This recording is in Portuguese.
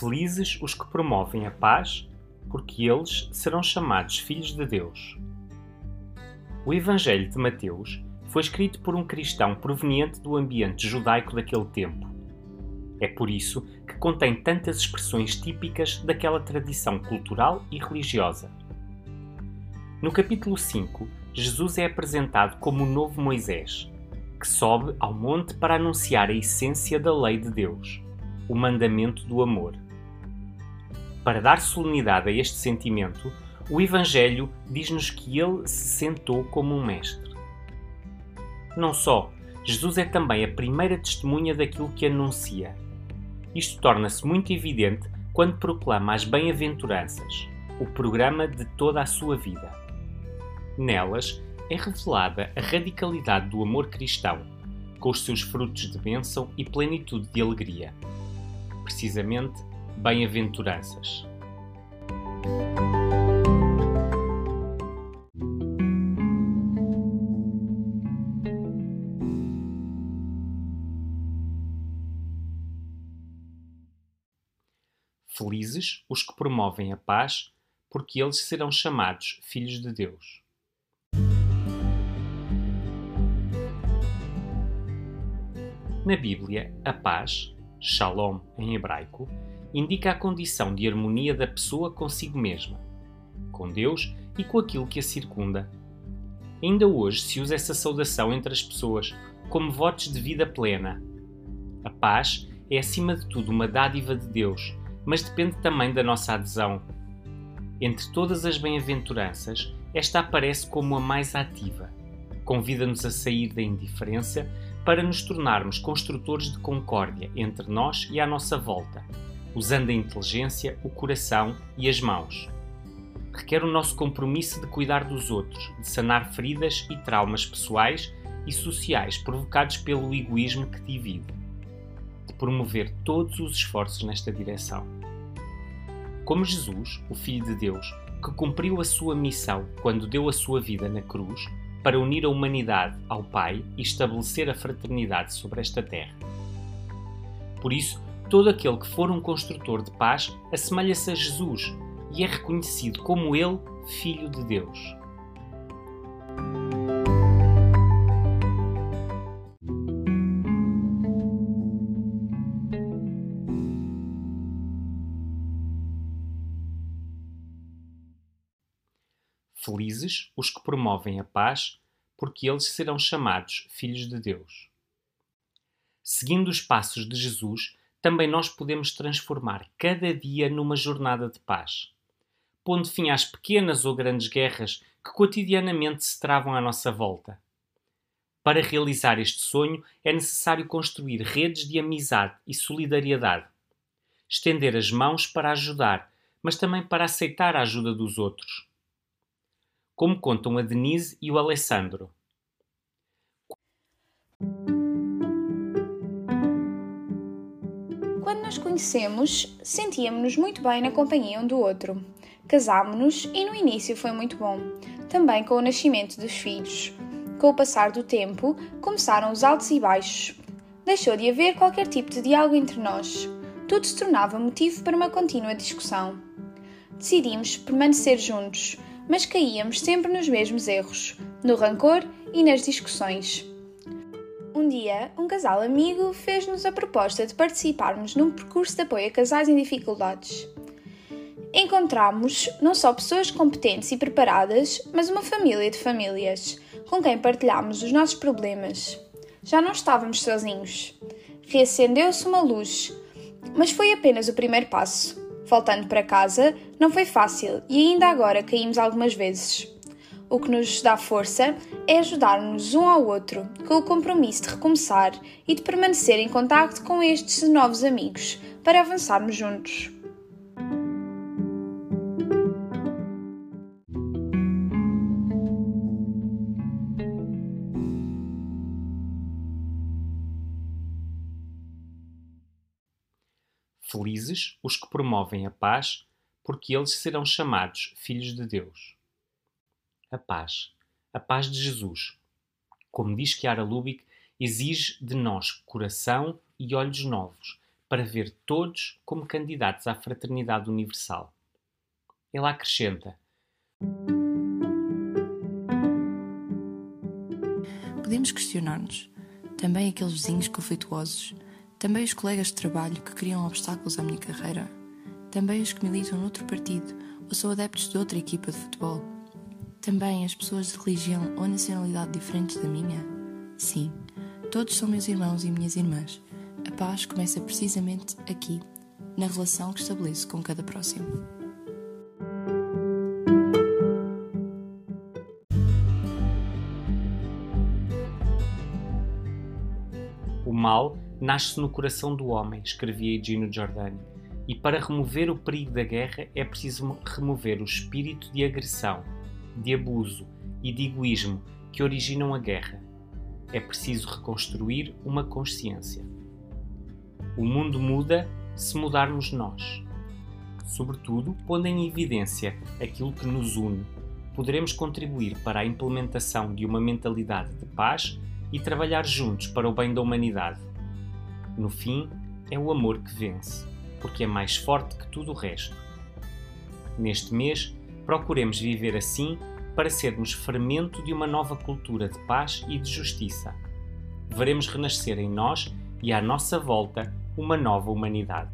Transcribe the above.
Felizes os que promovem a paz, porque eles serão chamados filhos de Deus. O Evangelho de Mateus foi escrito por um cristão proveniente do ambiente judaico daquele tempo. É por isso que contém tantas expressões típicas daquela tradição cultural e religiosa. No capítulo 5, Jesus é apresentado como o novo Moisés, que sobe ao monte para anunciar a essência da lei de Deus, o mandamento do amor. Para dar solenidade a este sentimento, o Evangelho diz-nos que ele se sentou como um mestre. Não só, Jesus é também a primeira testemunha daquilo que anuncia. Isto torna-se muito evidente quando proclama as bem-aventuranças, o programa de toda a sua vida. Nelas é revelada a radicalidade do amor cristão, com os seus frutos de bênção e plenitude de alegria. Precisamente, bem-aventuranças. Felizes os que promovem a paz, porque eles serão chamados filhos de Deus. Na Bíblia, a paz, shalom em hebraico, indica a condição de harmonia da pessoa consigo mesma, com Deus e com aquilo que a circunda. Ainda hoje se usa essa saudação entre as pessoas como votos de vida plena. A paz é acima de tudo uma dádiva de Deus, mas depende também da nossa adesão. Entre todas as bem-aventuranças, esta aparece como a mais ativa. Convida-nos a sair da indiferença para nos tornarmos construtores de concórdia entre nós e à nossa volta, usando a inteligência, o coração e as mãos. Requer o nosso compromisso de cuidar dos outros, de sanar feridas e traumas pessoais e sociais provocados pelo egoísmo que divide, de promover todos os esforços nesta direção. Como Jesus, o Filho de Deus, que cumpriu a sua missão quando deu a sua vida na cruz, para unir a humanidade ao Pai e estabelecer a fraternidade sobre esta terra. Por isso, todo aquele que for um construtor de paz assemelha-se a Jesus e é reconhecido como ele, Filho de Deus. Felizes os que promovem a paz, porque eles serão chamados filhos de Deus. Seguindo os passos de Jesus, também nós podemos transformar cada dia numa jornada de paz, pondo fim às pequenas ou grandes guerras que cotidianamente se travam à nossa volta. Para realizar este sonho é necessário construir redes de amizade e solidariedade, estender as mãos para ajudar, mas também para aceitar a ajuda dos outros como contam a Denise e o Alessandro. Quando nos conhecemos, sentíamos-nos muito bem na companhia um do outro. Casámo-nos e no início foi muito bom, também com o nascimento dos filhos. Com o passar do tempo, começaram os altos e baixos. Deixou de haver qualquer tipo de diálogo entre nós. Tudo se tornava motivo para uma contínua discussão. Decidimos permanecer juntos, mas caíamos sempre nos mesmos erros, no rancor e nas discussões. Um dia, um casal amigo fez-nos a proposta de participarmos num percurso de apoio a casais em dificuldades. Encontramos não só pessoas competentes e preparadas, mas uma família de famílias, com quem partilhámos os nossos problemas. Já não estávamos sozinhos. Reacendeu-se uma luz, mas foi apenas o primeiro passo. Voltando para casa, não foi fácil e ainda agora caímos algumas vezes. O que nos dá força é ajudar-nos um ao outro, com o compromisso de recomeçar e de permanecer em contato com estes novos amigos, para avançarmos juntos. Felizes os que promovem a paz, porque eles serão chamados filhos de Deus. A paz, a paz de Jesus, como diz Chiara Lubick, exige de nós coração e olhos novos para ver todos como candidatos à fraternidade universal. Ele acrescenta: Podemos questionar-nos, também aqueles vizinhos conflituosos, também os colegas de trabalho que criam obstáculos à minha carreira, também os que militam noutro partido ou são adeptos de outra equipa de futebol, também as pessoas de religião ou nacionalidade diferentes da minha? Sim, todos são meus irmãos e minhas irmãs. A paz começa precisamente aqui, na relação que estabeleço com cada próximo. O mal nasce no coração do homem, escrevia Gino Giordani, e para remover o perigo da guerra é preciso remover o espírito de agressão, de abuso e de egoísmo que originam a guerra. É preciso reconstruir uma consciência. O mundo muda se mudarmos nós. Sobretudo, pondo em evidência aquilo que nos une, poderemos contribuir para a implementação de uma mentalidade de paz e trabalhar juntos para o bem da humanidade. No fim, é o amor que vence, porque é mais forte que tudo o resto. Neste mês, procuremos viver assim para sermos fermento de uma nova cultura de paz e de justiça. Veremos renascer em nós e à nossa volta uma nova humanidade.